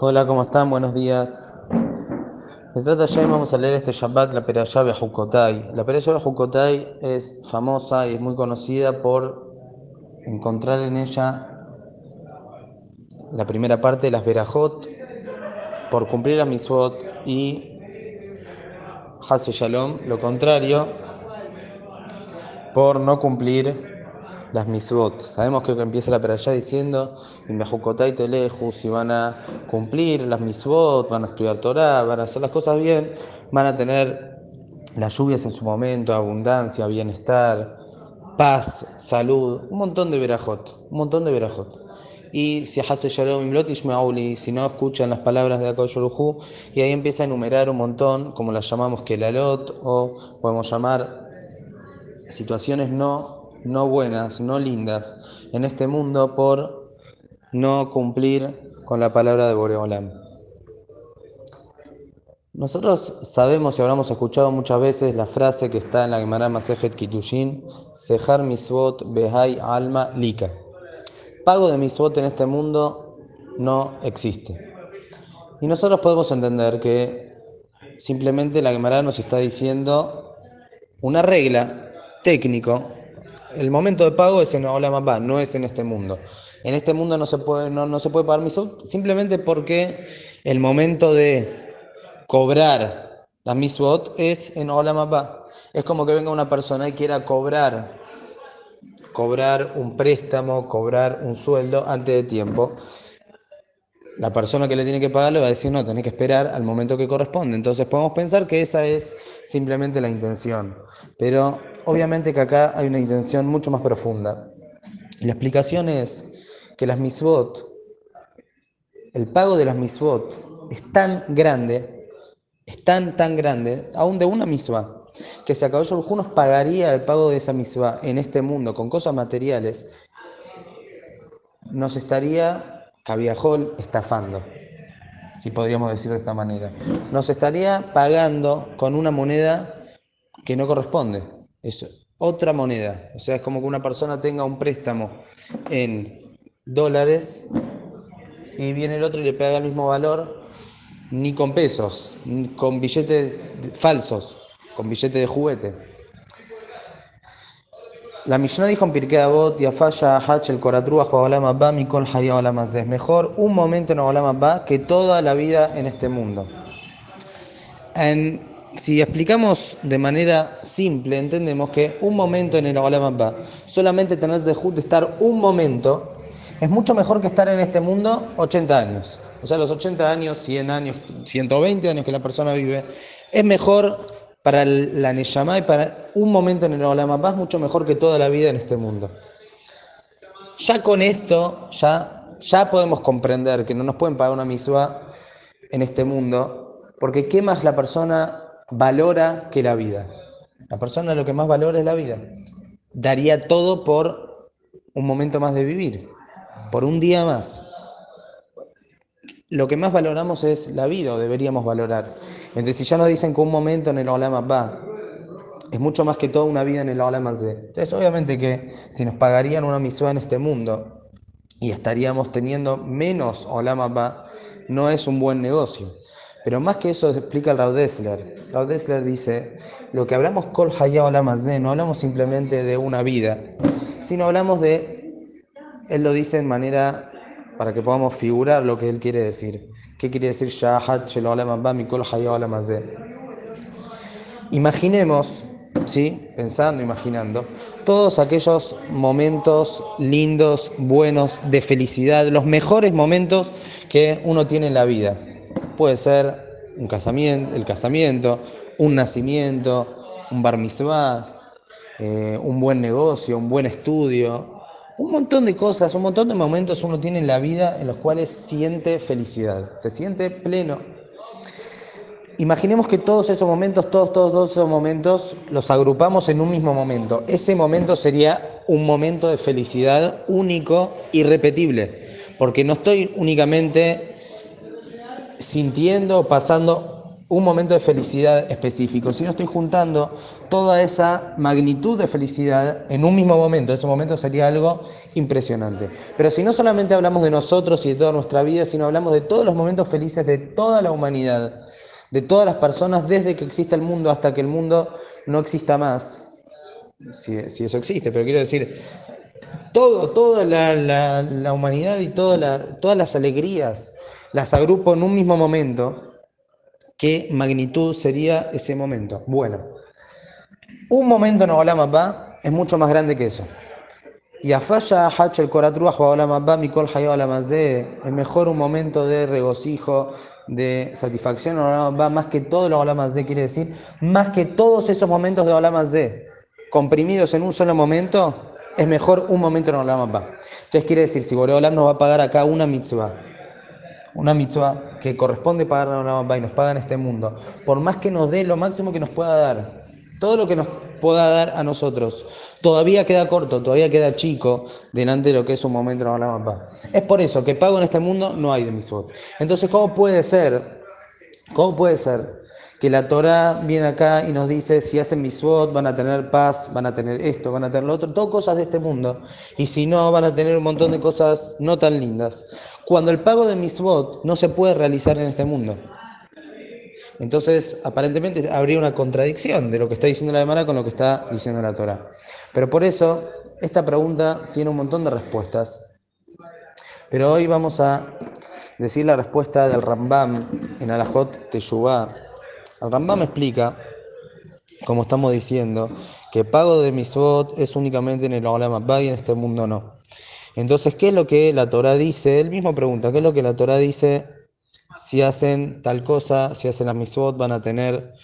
Hola, ¿cómo están? Buenos días. trata ya vamos a leer este Shabbat, la Perashá Bejukotai. La Perashá Bejukotai es famosa y es muy conocida por encontrar en ella la primera parte de las Berajot, por cumplir las Misvot y Hase Shalom, lo contrario, por no cumplir las misbot. Sabemos que empieza la peralla diciendo, y Teleju, si van a cumplir las misbot, van a estudiar Torah, van a hacer las cosas bien, van a tener las lluvias en su momento, abundancia, bienestar, paz, salud, un montón de verajot, un montón de verajot. Y si Shalom si no escuchan las palabras de Akoyoruhu, y ahí empieza a enumerar un montón, como las llamamos Kelalot, o podemos llamar situaciones no no buenas, no lindas en este mundo por no cumplir con la palabra de Boreolam. Nosotros sabemos y habremos escuchado muchas veces la frase que está en la Gemara Masejet Kitushin, Sejar Misvot Behai Alma Lika. Pago de Misvot en este mundo no existe. Y nosotros podemos entender que simplemente la Gemara nos está diciendo una regla técnico el momento de pago es en Olam no es en este mundo. En este mundo no se puede, no, se puede pagar simplemente porque el momento de cobrar la misot es en Olam Es como que venga una persona y quiera cobrar, cobrar un préstamo, cobrar un sueldo antes de tiempo. La persona que le tiene que pagar le va a decir, no, tenés que esperar al momento que corresponde. Entonces podemos pensar que esa es simplemente la intención. Pero obviamente que acá hay una intención mucho más profunda. La explicación es que las misbot, el pago de las misbot es tan grande, es tan, tan grande, aún de una misma, que si acabó nos pagaría el pago de esa misma en este mundo con cosas materiales, nos estaría Cabiajol estafando, si podríamos decir de esta manera. Nos estaría pagando con una moneda que no corresponde es otra moneda. O sea, es como que una persona tenga un préstamo en dólares y viene el otro y le paga el mismo valor, ni con pesos, ni con billetes falsos, con billetes de juguete. La Mishnah dijo en Pirkei Avot, Yafaya Hach el Koratruach Olam Ba Mikol Haya Olam Es mejor un momento en Olam Ba que toda la vida en este mundo. En si explicamos de manera simple, entendemos que un momento en el Olam solamente tener de estar un momento, es mucho mejor que estar en este mundo 80 años. O sea, los 80 años, 100 años, 120 años que la persona vive, es mejor para la Neyamá y para un momento en el Olam es mucho mejor que toda la vida en este mundo. Ya con esto, ya, ya podemos comprender que no nos pueden pagar una misua en este mundo, porque ¿qué más la persona valora que la vida. La persona lo que más valora es la vida. Daría todo por un momento más de vivir, por un día más. Lo que más valoramos es la vida, o deberíamos valorar. Entonces, si ya nos dicen que un momento en el Olam va es mucho más que toda una vida en el Olam Z. Entonces, obviamente que si nos pagarían una misión en este mundo y estaríamos teniendo menos Olam va no es un buen negocio. Pero más que eso explica el Raúl Dessler. Raúl Dessler dice, lo que hablamos Kol Hayah de no hablamos simplemente de una vida, sino hablamos de, él lo dice en manera para que podamos figurar lo que él quiere decir. ¿Qué quiere decir Shahat Imaginemos, ¿sí? pensando, imaginando, todos aquellos momentos lindos, buenos, de felicidad, los mejores momentos que uno tiene en la vida Puede ser un casamiento, el casamiento, un nacimiento, un bar mitzvah, eh, un buen negocio, un buen estudio, un montón de cosas, un montón de momentos uno tiene en la vida en los cuales siente felicidad, se siente pleno. Imaginemos que todos esos momentos, todos, todos, esos momentos los agrupamos en un mismo momento. Ese momento sería un momento de felicidad único, irrepetible, porque no estoy únicamente sintiendo, pasando un momento de felicidad específico, sino estoy juntando toda esa magnitud de felicidad en un mismo momento. Ese momento sería algo impresionante. Pero si no solamente hablamos de nosotros y de toda nuestra vida, sino hablamos de todos los momentos felices de toda la humanidad, de todas las personas desde que existe el mundo hasta que el mundo no exista más, si, eso existe, pero quiero decir, todo, toda la, humanidad y todas las alegrías las agrupo en un mismo momento ¿Qué magnitud sería ese momento? Bueno, un momento en Olam es mucho más grande que eso. Y a falla el Koratruach Olam Mikol es mejor un momento de regocijo, de satisfacción en Olam más que todo lo Olam quiere decir, más que todos esos momentos de Olam comprimidos en un solo momento, es mejor un momento en Olam Entonces quiere decir, si Boreolam nos va a pagar acá una mitzvah, una mitzvah que corresponde pagar a una y nos paga en este mundo, por más que nos dé lo máximo que nos pueda dar, todo lo que nos pueda dar a nosotros, todavía queda corto, todavía queda chico delante de lo que es un momento en la mamá. Es por eso que pago en este mundo no hay de mitzvot. Entonces, ¿cómo puede ser? ¿Cómo puede ser que la Torah viene acá y nos dice, si hacen misvot van a tener paz, van a tener esto, van a tener lo otro, todo cosas de este mundo. Y si no, van a tener un montón de cosas no tan lindas. Cuando el pago de misvot no se puede realizar en este mundo. Entonces, aparentemente habría una contradicción de lo que está diciendo la demanda con lo que está diciendo la Torah. Pero por eso, esta pregunta tiene un montón de respuestas. Pero hoy vamos a decir la respuesta del Rambam en Alajot Teshuvah, el Rambam explica, como estamos diciendo, que pago de misbot es únicamente en el Olam y en este mundo no. Entonces, ¿qué es lo que la Torah dice? Él mismo pregunta, ¿qué es lo que la Torah dice? Si hacen tal cosa, si hacen las misbot, van a tener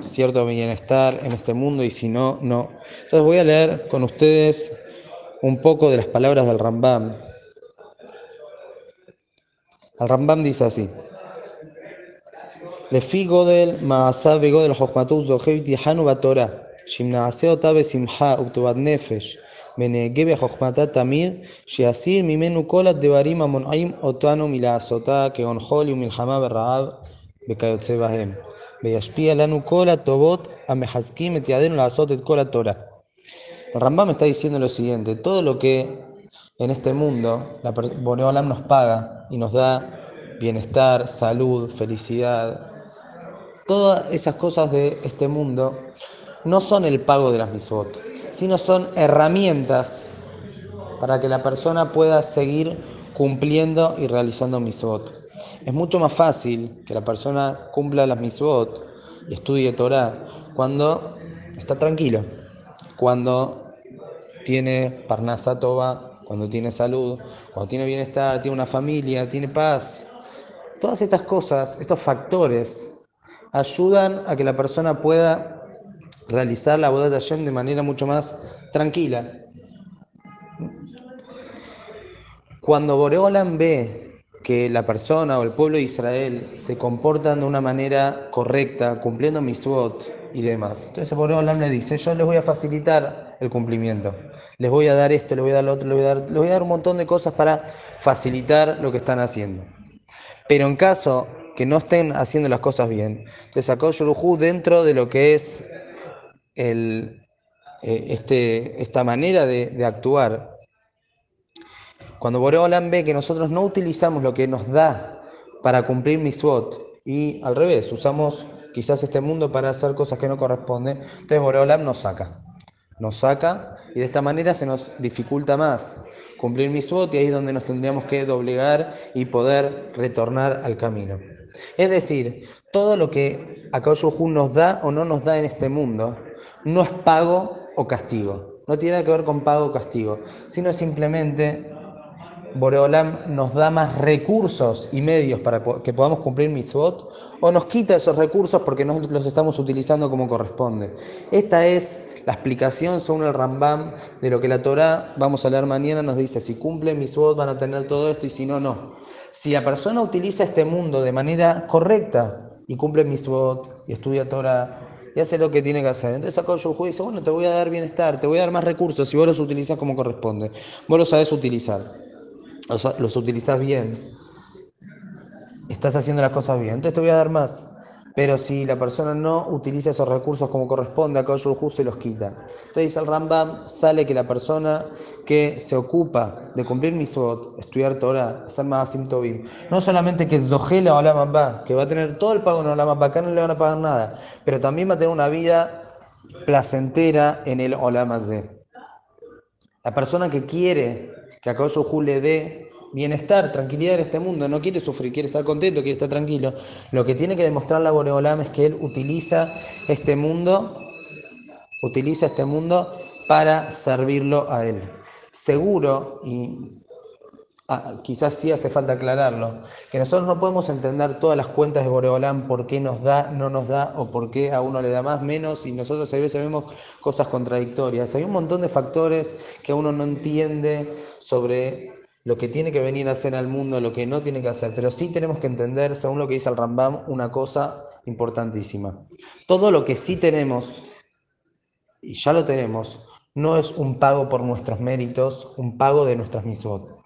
cierto bienestar en este mundo y si no, no. Entonces voy a leer con ustedes un poco de las palabras del Rambam. El Rambam dice así לפי גודל מעשיו וגודל חוכמתו זוכה ותיחנו בתורה, שאם נעשה אותה בשמחה ובטובת נפש, ונהגה בחוכמתה תמיד, שיסיר ממנו כל הדברים המונעים אותנו מלעשותה, כגון חולי ומלחמה ורעב וכיוצא בהם, וישפיע לנו כל הטובות המחזקים את ידינו לעשות את כל התורה. El Rambam está diciendo lo siguiente, todo lo que en este mundo la Boreolam nos paga y nos da bienestar, salud, felicidad, todas esas cosas de este mundo no son el pago de las misbot, sino son herramientas para que la persona pueda seguir cumpliendo y realizando misbot. Es mucho más fácil que la persona cumpla las misbot y estudie Torah cuando está tranquilo, cuando tiene parnasa cuando tiene salud, cuando tiene bienestar, tiene una familia, tiene paz. Todas estas cosas, estos factores ayudan a que la persona pueda realizar la boda de Hashem de manera mucho más tranquila. Cuando Boreolam ve que la persona o el pueblo de Israel se comportan de una manera correcta, cumpliendo miswot y demás, entonces Boreolam le dice, yo les voy a facilitar el cumplimiento, les voy a dar esto, les voy a dar lo otro, les voy a dar, les voy a dar un montón de cosas para facilitar lo que están haciendo. Pero en caso que no estén haciendo las cosas bien. Entonces, sacó Yurujú dentro de lo que es el, eh, este, esta manera de, actuar. Cuando Boreolam ve que nosotros no utilizamos lo que nos da para cumplir miswot y al revés, usamos quizás este mundo para hacer cosas que no corresponden, entonces Boreolam nos saca. Nos saca y de esta manera se nos dificulta más cumplir miswot y ahí es donde nos tendríamos que doblegar y poder retornar al camino. Es decir, todo lo que Akadosh nos da o no nos da en este mundo no es pago o castigo. No tiene que ver con pago o castigo, sino simplemente Boreolam nos da más recursos y medios para que podamos cumplir mitzvot o nos quita esos recursos porque no los estamos utilizando como corresponde. Esta es la explicación según el Rambam de lo que la Torah, vamos a leer mañana, nos dice, si cumplen mitzvot van a tener todo esto y si no, no. Si la persona utiliza este mundo de manera correcta y cumple misbot y estudia Torah y hace lo que tiene que hacer, entonces acá yo dice, bueno, te voy a dar bienestar, te voy a dar más recursos si vos los utilizas como corresponde. Vos los sabés utilizar, los, los utilizás bien, estás haciendo las cosas bien, entonces te voy a dar más. Pero si la persona no utiliza esos recursos como corresponde, a Hu se los quita. Entonces el Rambam, sale que la persona que se ocupa de cumplir misot, estudiar Torah, hacer más Tovim, no solamente que Zohela o que va a tener todo el pago en Olam acá no le van a pagar nada, pero también va a tener una vida placentera en el Olam La persona que quiere que a Hu le dé bienestar, tranquilidad en este mundo, no quiere sufrir, quiere estar contento, quiere estar tranquilo. Lo que tiene que demostrar la Boreolam es que él utiliza este mundo, utiliza este mundo para servirlo a él. Seguro, y ah, quizás sí hace falta aclararlo, que nosotros no podemos entender todas las cuentas de Boreolam, por qué nos da, no nos da, o por qué a uno le da más, menos, y nosotros a veces vemos cosas contradictorias. Hay un montón de factores que uno no entiende sobre lo que tiene que venir a hacer al mundo, lo que no tiene que hacer. Pero sí tenemos que entender, según lo que dice el Rambam, una cosa importantísima. Todo lo que sí tenemos, y ya lo tenemos, no es un pago por nuestros méritos, un pago de nuestras misot.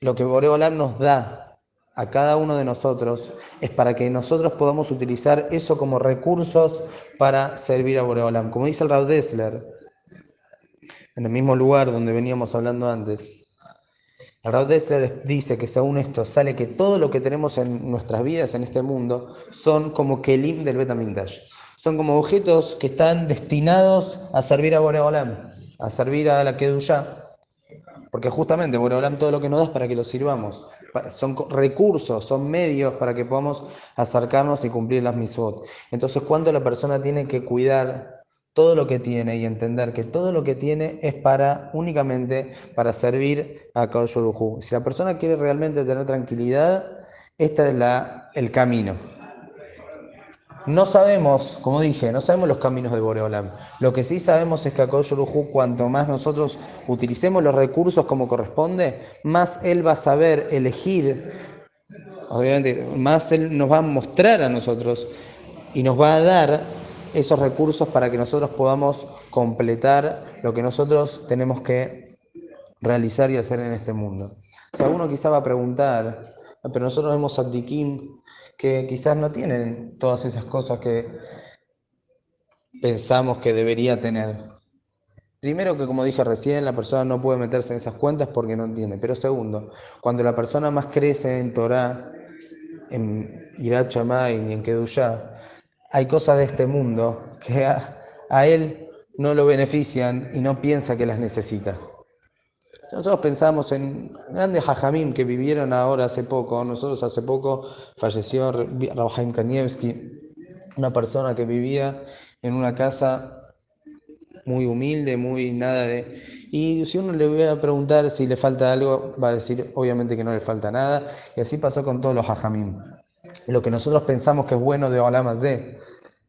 Lo que Boreolam nos da a cada uno de nosotros es para que nosotros podamos utilizar eso como recursos para servir a Boreolam. Como dice el Rav Dessler, en el mismo lugar donde veníamos hablando antes, Raúl Dessler dice que según esto sale que todo lo que tenemos en nuestras vidas en este mundo son como Kelim del Betamigdash. Son como objetos que están destinados a servir a Boreolam, a servir a la Kedushá. Porque justamente Boreolam todo lo que nos da es para que lo sirvamos. Son recursos, son medios para que podamos acercarnos y cumplir las misbot. Entonces, ¿cuánto la persona tiene que cuidar todo lo que tiene y entender que todo lo que tiene es para únicamente para servir a Kadosh Si la persona quiere realmente tener tranquilidad, este es la, el camino. No sabemos, como dije, no sabemos los caminos de Boreolam. Lo que sí sabemos es que a Kadosh cuanto más nosotros utilicemos los recursos como corresponde, más Él va a saber elegir, obviamente, más Él nos va a mostrar a nosotros y nos va a dar esos recursos para que nosotros podamos completar lo que nosotros tenemos que realizar y hacer en este mundo. Si alguno quizá va a preguntar, pero nosotros vemos a Dikim que quizás no tienen todas esas cosas que pensamos que debería tener. Primero que como dije recién, la persona no puede meterse en esas cuentas porque no entiende. Pero segundo, cuando la persona más crece en Torah, en Irat y en Kedushá, hay cosas de este mundo que a, él no lo benefician y no piensa que las necesita. nosotros pensamos en grandes hajamim que vivieron ahora hace poco, nosotros hace poco falleció Rabahaim Kanievski, una persona que vivía en una casa muy humilde, muy nada de... Y si uno le voy a preguntar si le falta algo, va a decir obviamente que no le falta nada. Y así pasó con todos los hajamim lo que nosotros pensamos que es bueno de Olam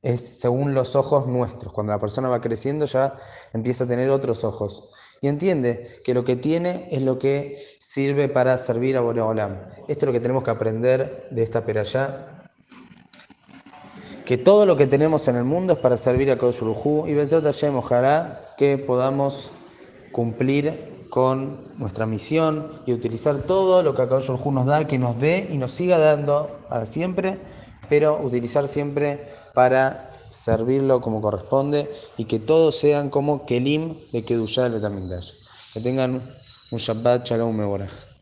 es según los ojos nuestros. Cuando la persona va creciendo ya empieza a tener otros ojos. Y entiende que lo que tiene es lo que sirve para servir a Olam. Esto es lo que tenemos que aprender de esta peralla. Que todo lo que tenemos en el mundo es para servir a Kodesh y Bezrat Hashem, ojalá que podamos cumplir con nuestra misión y utilizar todo lo que Akadosh nos da, que nos dé y nos siga dando para siempre, pero utilizar siempre para servirlo como corresponde y que todos sean como Kelim de Kedushá de Tamigdash. Que tengan un Shabbat Shalom Mevorach.